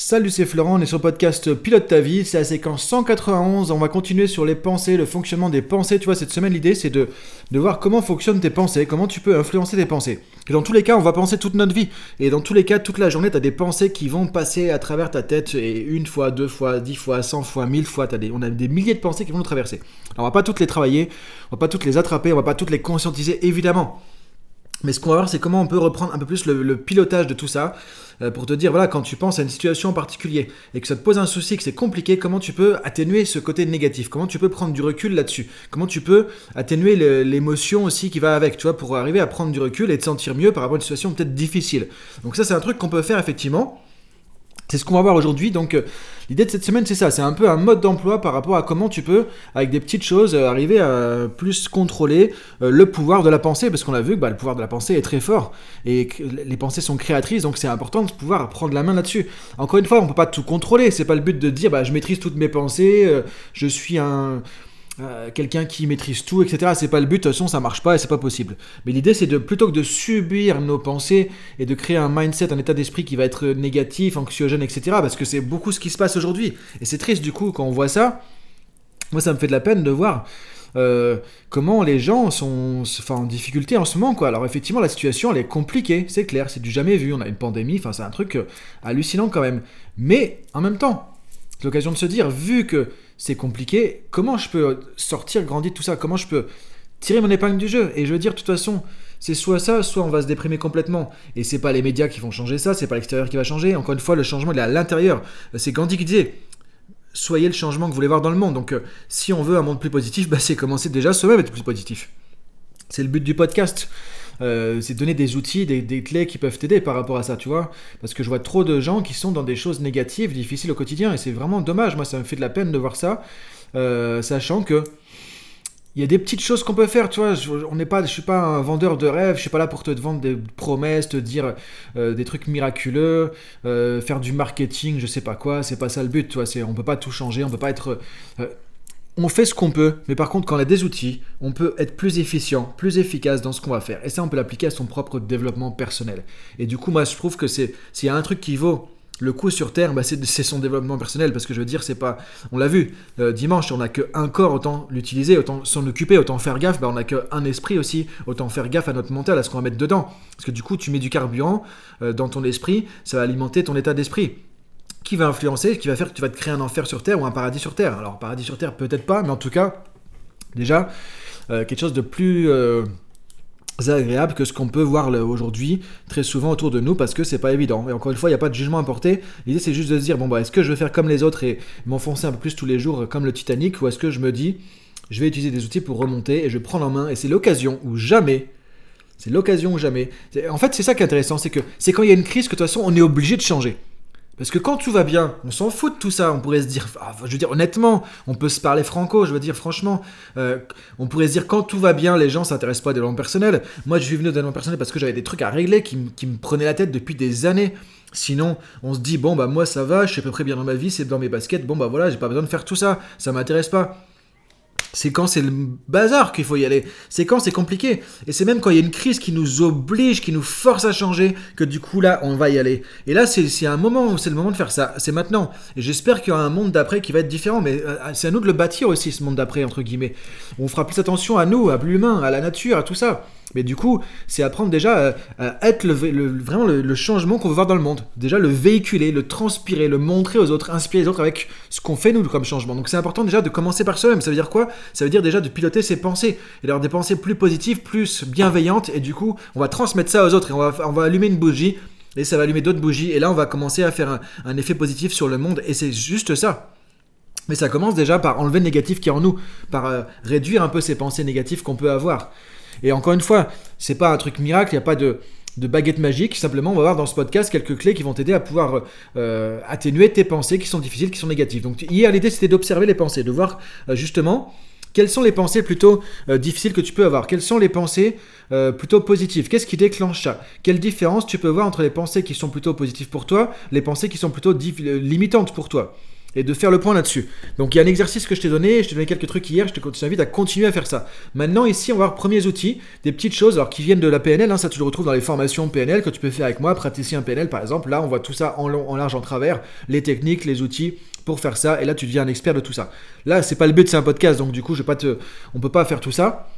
Salut, c'est Florent, on est sur le podcast Pilote ta vie, c'est la séquence 191, on va continuer sur les pensées, le fonctionnement des pensées. Tu vois, cette semaine, l'idée c'est de, de voir comment fonctionnent tes pensées, comment tu peux influencer tes pensées. Et dans tous les cas, on va penser toute notre vie. Et dans tous les cas, toute la journée, tu as des pensées qui vont passer à travers ta tête, et une fois, deux fois, dix fois, cent fois, mille fois, as des, on a des milliers de pensées qui vont nous traverser. Alors, on va pas toutes les travailler, on va pas toutes les attraper, on va pas toutes les conscientiser, évidemment. Mais ce qu'on va voir, c'est comment on peut reprendre un peu plus le, pilotage de tout ça euh, pour te dire, voilà, quand tu penses à une situation en particulier et que ça te pose un souci, que c'est compliqué, comment tu peux atténuer ce côté négatif? Comment tu peux prendre du recul là-dessus? Comment tu peux atténuer l'émotion aussi qui va avec, tu vois, pour arriver à prendre du recul et te sentir mieux par rapport à une situation peut-être difficile? Donc ça, c'est un truc qu'on peut faire effectivement. C'est ce qu'on va voir aujourd'hui. Donc, euh, l'idée de cette semaine, c'est ça. C'est un peu un mode d'emploi par rapport à comment tu peux, avec des petites choses, euh, arriver à plus contrôler euh, le pouvoir de la pensée. Parce qu'on a vu que bah, le pouvoir de la pensée est très fort et les pensées sont créatrices. Donc, c'est important de pouvoir prendre la main là-dessus. Encore une fois, on ne peut pas tout contrôler. C'est pas le but de dire, bah, je maîtrise toutes mes pensées, je suis un euh, quelqu'un qui maîtrise tout, etc. C'est pas le but, de toute façon ça marche pas et c'est pas possible. Mais l'idée c'est de plutôt que de subir nos pensées et de créer un mindset, un état d'esprit qui va être négatif, anxiogène, etc. Parce que c'est beaucoup ce qui se passe aujourd'hui. Et c'est triste du coup quand on voit ça. Moi ça me fait de la peine de voir euh, comment les gens sont en difficulté en ce moment. Quoi. Alors effectivement, la situation, elle est compliquée, c'est clair, c'est du jamais vu. On a une pandémie, enfin c'est un truc euh, hallucinant quand même. Mais en même temps, c'est l'occasion de se dire, vu que c'est compliqué. Comment je peux sortir, grandir tout ça? Comment je peux tirer mon épingle du jeu? Et je veux dire, de toute façon, c'est soit ça, soit on va se déprimer complètement. Et c'est pas les médias qui vont changer ça, c'est pas l'extérieur qui va changer. Encore une fois, le changement il est à l'intérieur. C'est Gandhi qui disait soyez le changement que vous voulez voir dans le monde. Donc, euh, si on veut un monde plus positif, bah, c'est commencer déjà soi-même être plus positif. C'est le but du podcast. Euh, c'est donner des outils, des, clés qui peuvent t'aider par rapport à ça, tu vois. Parce que je vois trop de gens qui sont dans des choses négatives, difficiles au quotidien, et c'est vraiment dommage. Moi, ça me fait de la peine de voir ça, euh, sachant que il y a des petites choses qu'on peut faire, tu vois. Je, on n'est pas, je suis pas un vendeur de rêves, je suis pas là pour te vendre des promesses, te dire euh, des trucs miraculeux, faire du marketing, je sais pas quoi. C'est pas ça le but, tu vois. C'est, on peut pas tout changer, on peut pas être on fait ce qu'on peut, mais par contre, quand on a des outils, on peut être plus efficient, plus efficace dans ce qu'on va faire. Et ça, on peut l'appliquer à son propre développement personnel. Et du coup, moi, je trouve que c'est s'il y a un truc qui vaut le coup sur terre, bah, c'est son développement personnel. Parce que je veux dire, c'est pas. On l'a vu, euh, dimanche, on n'a qu'un corps, autant l'utiliser, autant s'en occuper, autant faire gaffe. Bah, on n'a qu'un esprit aussi, autant faire gaffe à notre mental, à ce qu'on va mettre dedans. Parce que du coup, tu mets du carburant euh, dans ton esprit, ça va alimenter ton état d'esprit qui va influencer, qui va faire que tu vas te créer un enfer sur Terre ou un paradis sur Terre. Alors, paradis sur Terre, peut-être pas, mais en tout cas, déjà, euh, quelque chose de plus euh, agréable que ce qu'on peut voir aujourd'hui très souvent autour de nous parce que c'est pas évident. Et encore une fois, il n'y a pas de jugement à porter. L'idée, c'est juste de se dire bon, bah, est-ce que je vais faire comme les autres et m'enfoncer un peu plus tous les jours comme le Titanic ou est-ce que je me dis je vais utiliser des outils pour remonter et je prends en main et c'est l'occasion où jamais c'est l'occasion ou jamais. En fait, c'est ça qui est intéressant, c'est que c'est quand il y a une crise que de toute façon on est obligé de changer. Parce que quand tout va bien, on s'en fout de tout ça. On pourrait se dire, ah, je veux dire honnêtement, on peut se parler franco. Je veux dire franchement, euh, on pourrait se dire quand tout va bien, les gens s'intéressent pas à des développement personnel. Moi, je suis venu au développement personnel parce que j'avais des trucs à régler qui, qui me prenaient la tête depuis des années. Sinon, on se dit bon bah moi ça va, je suis à peu près bien dans ma vie, c'est dans mes baskets. Bon bah voilà, j'ai pas besoin de faire tout ça, ça m'intéresse pas. C'est quand c'est le bazar qu'il faut y aller. C'est quand c'est compliqué. Et c'est même quand il y a une crise qui nous oblige, qui nous force à changer, que du coup là, on va y aller. Et là, c'est un moment c'est le moment de faire ça. C'est maintenant. Et j'espère qu'il y aura un monde d'après qui va être différent. Mais euh, c'est à nous de le bâtir aussi, ce monde d'après, entre guillemets. On fera plus attention à nous, à l'humain, à la nature, à tout ça. Mais du coup, c'est apprendre déjà à, être le, vraiment le, changement qu'on veut voir dans le monde. Déjà le véhiculer, le transpirer, le montrer aux autres, inspirer les autres avec ce qu'on fait nous comme changement. Donc c'est important déjà de commencer par soi-même. Ça veut dire quoi? Ça veut dire déjà de piloter ses pensées et d'avoir des pensées plus positives, plus bienveillantes. Et du coup, on va transmettre ça aux autres et on va, on va allumer une bougie et ça va allumer d'autres bougies. Et là, on va commencer à faire un, un effet positif sur le monde. Et c'est juste ça. Mais ça commence déjà par enlever le négatif qui est en nous, par euh, réduire un peu ces pensées négatives qu'on peut avoir. Et encore une fois, c'est pas un truc miracle, il n'y a pas de, baguette magique. Simplement, on va voir dans ce podcast quelques clés qui vont t'aider à pouvoir euh, atténuer tes pensées qui sont difficiles, qui sont négatives. Donc hier, l'idée c'était d'observer les pensées, de voir euh, justement quelles sont les pensées plutôt euh, difficiles que tu peux avoir Quelles sont les pensées plutôt positives? Qu'est-ce qui déclenche ça? Quelle différence tu peux voir entre les pensées qui sont plutôt positives pour toi, les pensées qui sont plutôt limitantes pour toi? Et de faire le point là-dessus. Donc il y a un exercice que je t'ai donné, je t'ai donné quelques trucs hier, je t'invite à continuer à faire ça. Maintenant ici on va voir premiers outils, des petites choses alors qui viennent de la PNL, hein, ça tu le retrouves dans les formations PNL que tu peux faire avec moi, praticien PNL par exemple, là on voit tout ça en long, en large, en travers, les techniques, les outils pour faire ça, et là tu deviens un expert de tout ça. Là c'est pas le but, c'est un podcast, donc du coup je vais pas peut pas faire tout ça.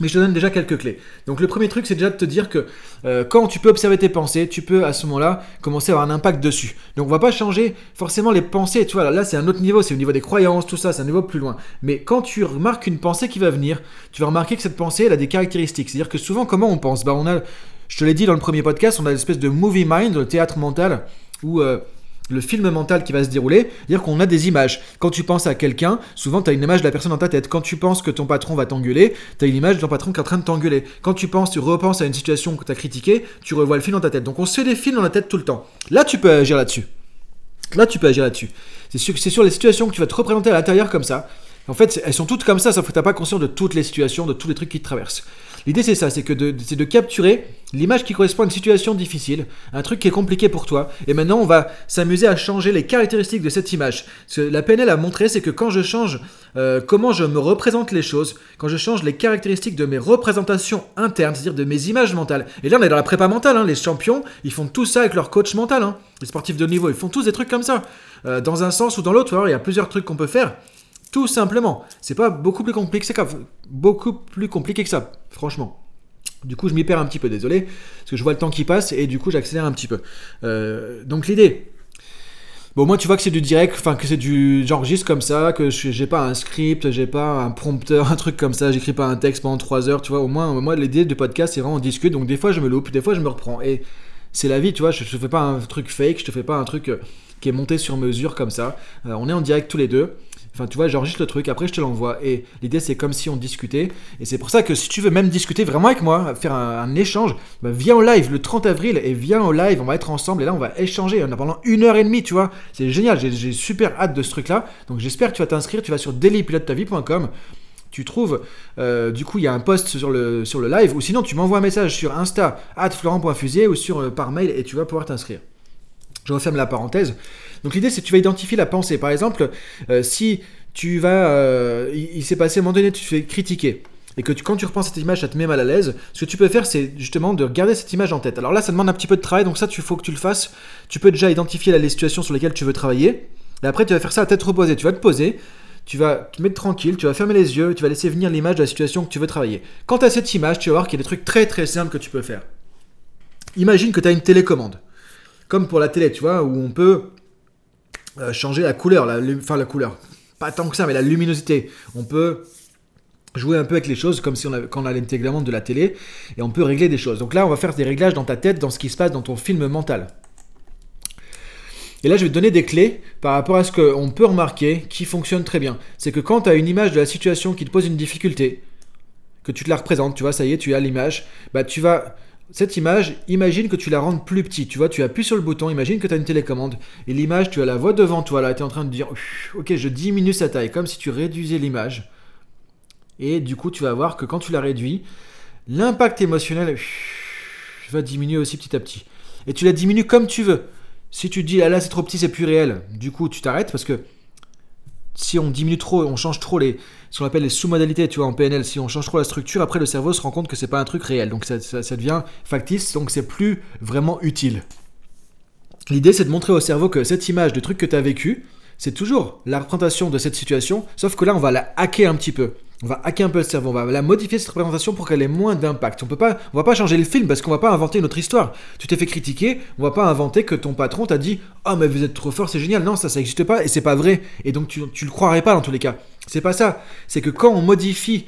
Mais je te donne déjà quelques clés. Donc le premier truc, c'est déjà de te dire que euh, quand tu peux observer tes pensées, tu peux à ce moment-là commencer à avoir un impact dessus. Donc on va pas changer forcément les pensées. Tu vois, là, c'est un autre niveau, c'est au niveau des croyances, tout ça, c'est un niveau plus loin. Mais quand tu remarques une pensée qui va venir, tu vas remarquer que cette pensée, elle a des caractéristiques. C'est-à-dire que souvent, comment on pense? Bah on a, je te l'ai dit dans le premier podcast, on a une espèce de movie mind, le théâtre mental, où euh, le film mental qui va se dérouler, dire qu'on a des images. Quand tu penses à quelqu'un, souvent tu as une image de la personne dans ta tête. Quand tu penses que ton patron va t'engueuler, tu as une image de ton patron qui est en train de t'engueuler. Quand tu penses, tu repenses à une situation que tu as critiquée, tu revois le film dans ta tête. Donc on se fait des films dans la tête tout le temps. Là, tu peux agir là-dessus. Là, tu peux agir là-dessus. C'est sur, sur les situations que tu vas te représenter à l'intérieur comme ça. En fait, elles sont toutes comme ça, sauf que tu n'as pas conscience de toutes les situations, de tous les trucs qui te traversent. L'idée c'est ça, c'est que de, de capturer l'image qui correspond à une situation difficile, un truc qui est compliqué pour toi, et maintenant on va s'amuser à changer les caractéristiques de cette image. Ce que la PNL a montré, c'est que quand je change euh, comment je me représente les choses, quand je change les caractéristiques de mes représentations internes, c'est-à-dire de mes images mentales, et là on est dans la prépa mentale, hein, les champions, ils font tout ça avec leur coach mental, hein. les sportifs de niveau, ils font tous des trucs comme ça. Euh, dans un sens ou dans l'autre, il y a plusieurs trucs qu'on peut faire. Tout simplement. C'est pas beaucoup plus compliqué que ça. Beaucoup plus compliqué que ça, franchement. Du coup, je m'y perds un petit peu, désolé, parce que je vois le temps qui passe et du coup, j'accélère un petit peu. Euh, donc, l'idée. Bon, moi, tu vois que c'est du direct, enfin, que c'est du. J'enregistre comme ça, que j'ai pas un script, j'ai pas un prompteur, un truc comme ça, j'écris pas un texte pendant 3 heures, tu vois. Au moins, moi, l'idée du podcast, c'est vraiment on discute, donc des fois, je me loupe, des fois, je me reprends. Et c'est la vie, tu vois, je, je fais pas un truc fake, je te fais pas un truc euh, qui est monté sur mesure comme ça. Euh, on est en direct tous les deux. Enfin, tu vois, j'enregistre le truc, après je te l'envoie. Et l'idée, c'est comme si on discutait. Et c'est pour ça que si tu veux même discuter vraiment avec moi, faire un, échange, bah, viens au live le 30 avril et viens au live, on va être ensemble et là, on va échanger. A pendant une heure et demie, tu vois. C'est génial, j'ai super hâte de ce truc-là. Donc j'espère que tu vas t'inscrire. Tu vas sur dailypilotetavie.com tu trouves, euh, du coup, il y a un post sur le, sur le live, ou sinon tu m'envoies un message sur Insta, at florent.fusier, ou sur, euh, par mail, et tu vas pouvoir t'inscrire. Je referme la parenthèse. Donc l'idée, c'est que tu vas identifier la pensée. Par exemple, euh, si tu vas... Euh, il, s'est passé à un moment donné, tu te fais critiquer. Et que quand tu repenses cette image, ça te met mal à l'aise. Ce que tu peux faire, c'est justement de garder cette image en tête. Alors là, ça demande un petit peu de travail, donc ça, il faut que tu le fasses. Tu peux déjà identifier les situations sur lesquelles tu veux travailler. Et après, tu vas faire ça à tête reposée. Tu vas te poser, tu vas te mettre tranquille, tu vas fermer les yeux, tu vas laisser venir l'image de la situation que tu veux travailler. Quant à cette image, tu vas voir qu'il y a des trucs très très simples que tu peux faire. Imagine que tu as une télécommande. Comme pour la télé, tu vois, où on peut euh, changer la couleur, la, enfin la couleur, pas tant que ça, mais la luminosité. On peut jouer un peu avec les choses comme si on avait, quand on a l'intégrament de la télé et on peut régler des choses. Donc là, on va faire des réglages dans ta tête, dans ce qui se passe dans ton film mental. Et là, je vais te donner des clés par rapport à ce qu'on peut remarquer qui fonctionne très bien. C'est que quand tu as une image de la situation qui te pose une difficulté, que tu te la représentes, tu vois, ça y est, tu as l'image, bah tu vas cette image, imagine que tu la rendes plus petite. Tu vois, tu appuies sur le bouton, imagine que tu as une télécommande. Et l'image, tu as la voix devant toi, là, tu es en train de dire, ok, je diminue sa taille, comme si tu réduisais l'image. Et du coup, tu vas voir que quand tu la réduis, l'impact émotionnel va diminuer aussi petit à petit. Et tu la diminues comme tu veux. Si tu dis, ah là, c'est trop petit, c'est plus réel, du coup, tu t'arrêtes parce que si on diminue trop, on change trop les, ce qu'on appelle les sous-modalités, tu vois, en PNL, si on change trop la structure, après le cerveau se rend compte que c'est pas un truc réel, donc ça, devient factice, donc c'est plus vraiment utile. L'idée, c'est de montrer au cerveau que cette image de truc que tu as vécu, c'est toujours la représentation de cette situation, sauf que là, on va la hacker un petit peu. On va hacker un peu le cerveau, on va la modifier cette représentation pour qu'elle ait moins d'impact. On peut pas, on va pas changer le film parce qu'on va pas inventer une autre histoire. Tu t'es fait critiquer, on va pas inventer que ton patron t'a dit "Oh mais vous êtes trop fort, c'est génial." Non, ça ça n'existe pas et c'est pas vrai et donc tu tu le croirais pas dans tous les cas. C'est pas ça. C'est que quand on modifie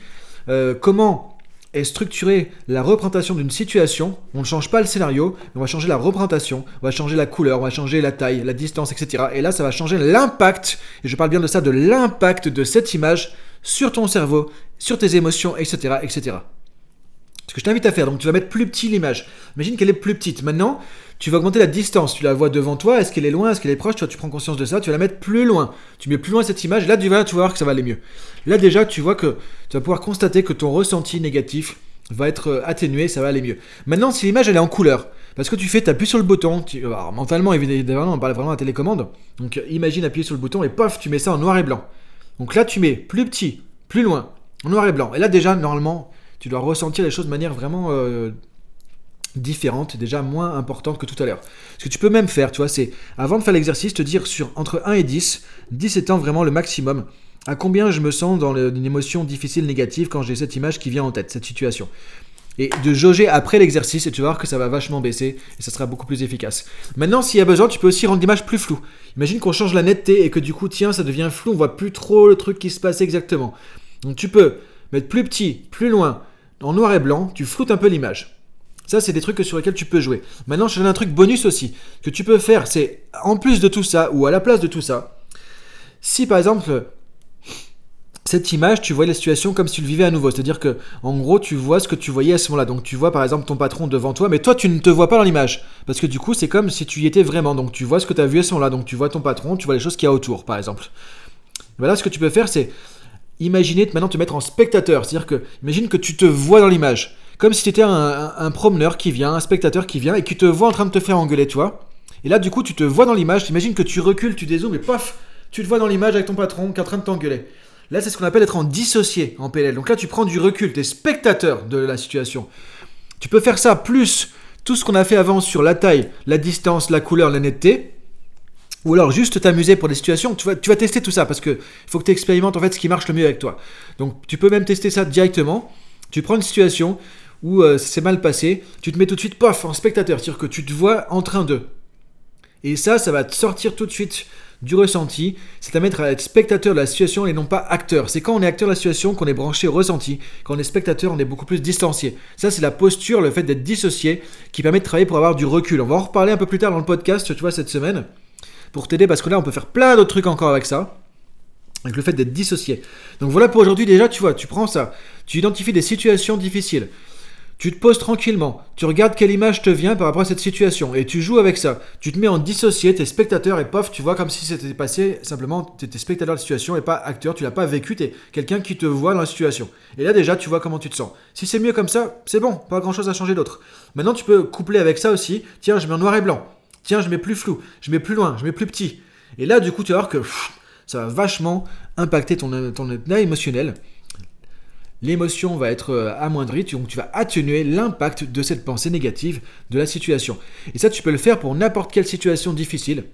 euh, comment est structurée la représentation d'une situation, on ne change pas le scénario, on va changer la représentation, on va changer la couleur, on va changer la taille, la distance, etc. Et là, ça va changer l'impact, et je parle bien de ça, de l'impact de cette image sur ton cerveau, sur tes émotions, etc. etc. Ce que je t'invite à faire, donc tu vas mettre plus petit l'image. Imagine qu'elle est plus petite. Maintenant, tu vas augmenter la distance. Tu la vois devant toi. Est-ce qu'elle est loin? Est-ce qu'elle est proche? Tu, tu prends conscience de ça. Tu vas la mettre plus loin. Tu mets plus loin cette image. Là, tu vas, tu vas voir que ça va aller mieux. Là, déjà, tu vois que tu vas pouvoir constater que ton ressenti négatif va être euh, atténué. Ça va aller mieux. Maintenant, si l'image elle est en couleur, Parce que tu fais, tu appuies sur le bouton. Tu, alors, mentalement, évidemment, on parle vraiment à télécommande. Donc imagine appuyer sur le bouton et pof, tu mets ça en noir et blanc. Donc là, tu mets plus petit, plus loin, noir et blanc. Et là, déjà, normalement, tu dois ressentir les choses de manière vraiment euh, différente, déjà moins importante que tout à l'heure. Ce que tu peux même faire, tu vois, c'est avant de faire l'exercice, te dire sur entre 1 et 10, 10 étant vraiment le maximum, à combien je me sens dans une émotion difficile, négative quand j'ai cette image qui vient en tête, cette situation. Et de jauger après l'exercice, et tu vas voir que ça va vachement baisser, et ça sera beaucoup plus efficace. Maintenant, s'il y a besoin, tu peux aussi rendre l'image plus floue. Imagine qu'on change la netteté et que du coup, tiens, ça devient flou, on voit plus trop le truc qui se passe exactement. Donc tu peux mettre plus petit, plus loin, en noir et blanc, tu floutes un peu l'image. Ça, c'est des trucs sur lesquels tu peux jouer. Maintenant, je te donne un truc bonus aussi, que tu peux faire, c'est en plus de tout ça, ou à la place de tout ça, si par exemple, cette image, tu vois la situation comme si tu le vivais à nouveau. C'est-à-dire que, en gros, tu vois ce que tu voyais à ce moment-là. Donc, tu vois par exemple ton patron devant toi, mais toi, tu ne te vois pas dans l'image. Parce que du coup, c'est comme si tu y étais vraiment. Donc, tu vois ce que tu as vu à ce moment-là. Donc, tu vois ton patron, tu vois les choses qu'il y a autour, par exemple. Voilà, ce que tu peux faire, c'est imaginer maintenant te mettre en spectateur. C'est-à-dire que, imagine que tu te vois dans l'image. Comme si tu étais un, promeneur qui vient, un spectateur qui vient et qui te voit en train de te faire engueuler, tu vois. Et là, du coup, tu te vois dans l'image. Imagine que tu recules, tu dézoomes et paf, tu te vois dans l'image avec ton patron qui est en train de t'engueuler. Là, c'est ce qu'on appelle être en dissocié en PLL. Donc là, tu prends du recul, tu es spectateur de la situation. Tu peux faire ça plus tout ce qu'on a fait avant sur la taille, la distance, la couleur, la netteté. Ou alors juste t'amuser pour des situations. Tu vas, tu tester tout ça parce que faut que tu expérimentes en fait ce qui marche le mieux avec toi. Donc tu peux même tester ça directement. Tu prends une situation où euh, c'est mal passé, tu te mets tout de suite, pof, en spectateur. C'est-à-dire que tu te vois en train de. Et ça, ça va te sortir tout de suite du ressenti, c'est à mettre à être spectateur de la situation et non pas acteur. C'est quand on est acteur de la situation qu'on est branché au ressenti. Quand on est spectateur, on est beaucoup plus distancié. Ça, c'est la posture, le fait d'être dissocié, qui permet de travailler pour avoir du recul. On va en reparler un peu plus tard dans le podcast, tu vois, cette semaine, pour t'aider, parce que là, on peut faire plein d'autres trucs encore avec ça avec le fait d'être dissocié. Donc voilà pour aujourd'hui déjà, tu vois, tu prends ça, tu identifies des situations difficiles, tu te poses tranquillement, tu regardes quelle image te vient par rapport à cette situation et tu joues avec ça. Tu te mets en dissocié, t'es spectateur et pof, tu vois comme si c'était passé, simplement tu étais spectateur de la situation et pas acteur, tu l'as pas vécu, tu es quelqu'un qui te voit dans la situation. Et là déjà, tu vois comment tu te sens. Si c'est mieux comme ça, c'est bon, pas grand chose à changer d'autre. Maintenant, tu peux coupler avec ça aussi. Tiens, je mets en noir et blanc. Tiens, je mets plus flou, je mets plus loin, je mets plus petit. Et là, du coup, tu vas voir que ça va vachement impacter ton, ton état émotionnel l'émotion va être euh, amoindrie, donc tu vas atténuer l'impact de cette pensée négative de la situation. Et ça, tu peux le faire pour n'importe quelle situation difficile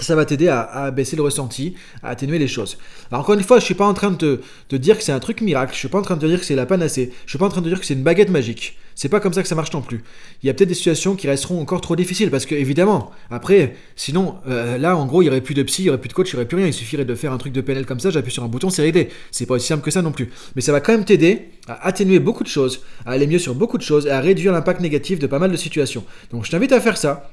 ça va t'aider à, baisser le ressenti, à atténuer les choses. Alors encore une fois, je suis pas en train de te, dire que c'est un truc miracle, je suis pas en train de te dire que c'est la panacée, je suis pas en train de te dire que c'est une baguette magique. C'est pas comme ça que ça marche non plus. Il y a peut-être des situations qui resteront encore trop difficiles parce que évidemment, après, sinon, euh, là en gros, il y aurait plus de psy, il y aurait plus de coach, il y aurait plus rien. Il suffirait de faire un truc de PNL comme ça, j'appuie sur un bouton, c'est réglé. C'est pas aussi simple que ça non plus. Mais ça va quand même t'aider à atténuer beaucoup de choses, à aller mieux sur beaucoup de choses et à réduire l'impact négatif de pas mal de situations. Donc je t'invite à faire ça.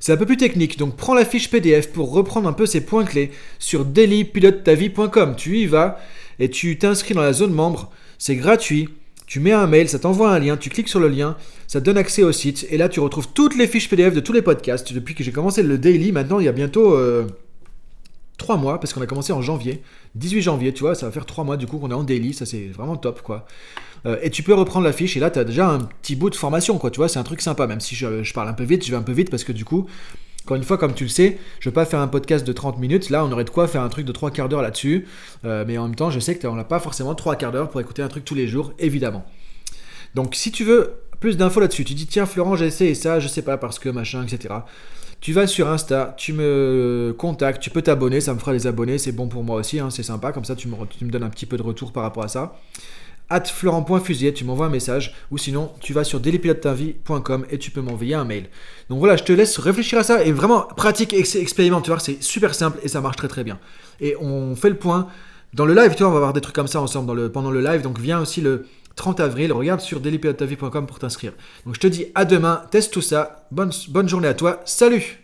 C'est un peu plus technique, donc prends la fiche PDF pour reprendre un peu ces points clés sur dailypilotetavie.com. Tu y vas et tu t'inscris dans la zone membre. C'est gratuit. Tu mets un mail, ça t'envoie un lien, tu cliques sur le lien, ça donne accès au site et là tu retrouves toutes les fiches PDF de tous les podcasts. Depuis que j'ai commencé le daily, maintenant il y a bientôt euh, 3 mois parce qu'on a commencé en janvier, 18 janvier, tu vois, ça va faire 3 mois du coup qu'on est en daily, ça c'est vraiment top quoi. Euh, et tu peux reprendre la fiche et là tu as déjà un petit bout de formation quoi, tu vois, c'est un truc sympa, même si je, parle un peu vite, je vais un peu vite parce que du coup, encore une fois, comme tu le sais, je vais pas faire un podcast de 30 minutes, là on aurait de quoi faire un truc de 3 quarts d'heure là-dessus, euh, mais en même temps je sais qu'on n'a pas forcément 3 quarts d'heure pour écouter un truc tous les jours, évidemment. Donc si tu veux plus d'infos là-dessus, tu dis tiens Florent j'ai essayé ça, je sais pas parce que machin, etc. Tu vas sur Insta, tu me contactes, tu peux t'abonner, ça me fera des abonnés, c'est bon pour moi aussi, hein, c'est sympa, comme ça tu me donnes un petit peu de retour par rapport à ça at tu m'envoies un message, ou sinon tu vas sur dailypilotetavie.com et tu peux m'envoyer un mail. Donc voilà, je te laisse réfléchir à ça et vraiment pratique et expérimente, tu vois, c'est super simple et ça marche très très bien. Et on fait le point dans le live, tu vois, on va avoir des trucs comme ça ensemble dans le, pendant le live, donc viens aussi le 30 avril, regarde sur dailypilotetavie.com pour t'inscrire. Donc je te dis à demain, teste tout ça, bonne, bonne journée à toi, salut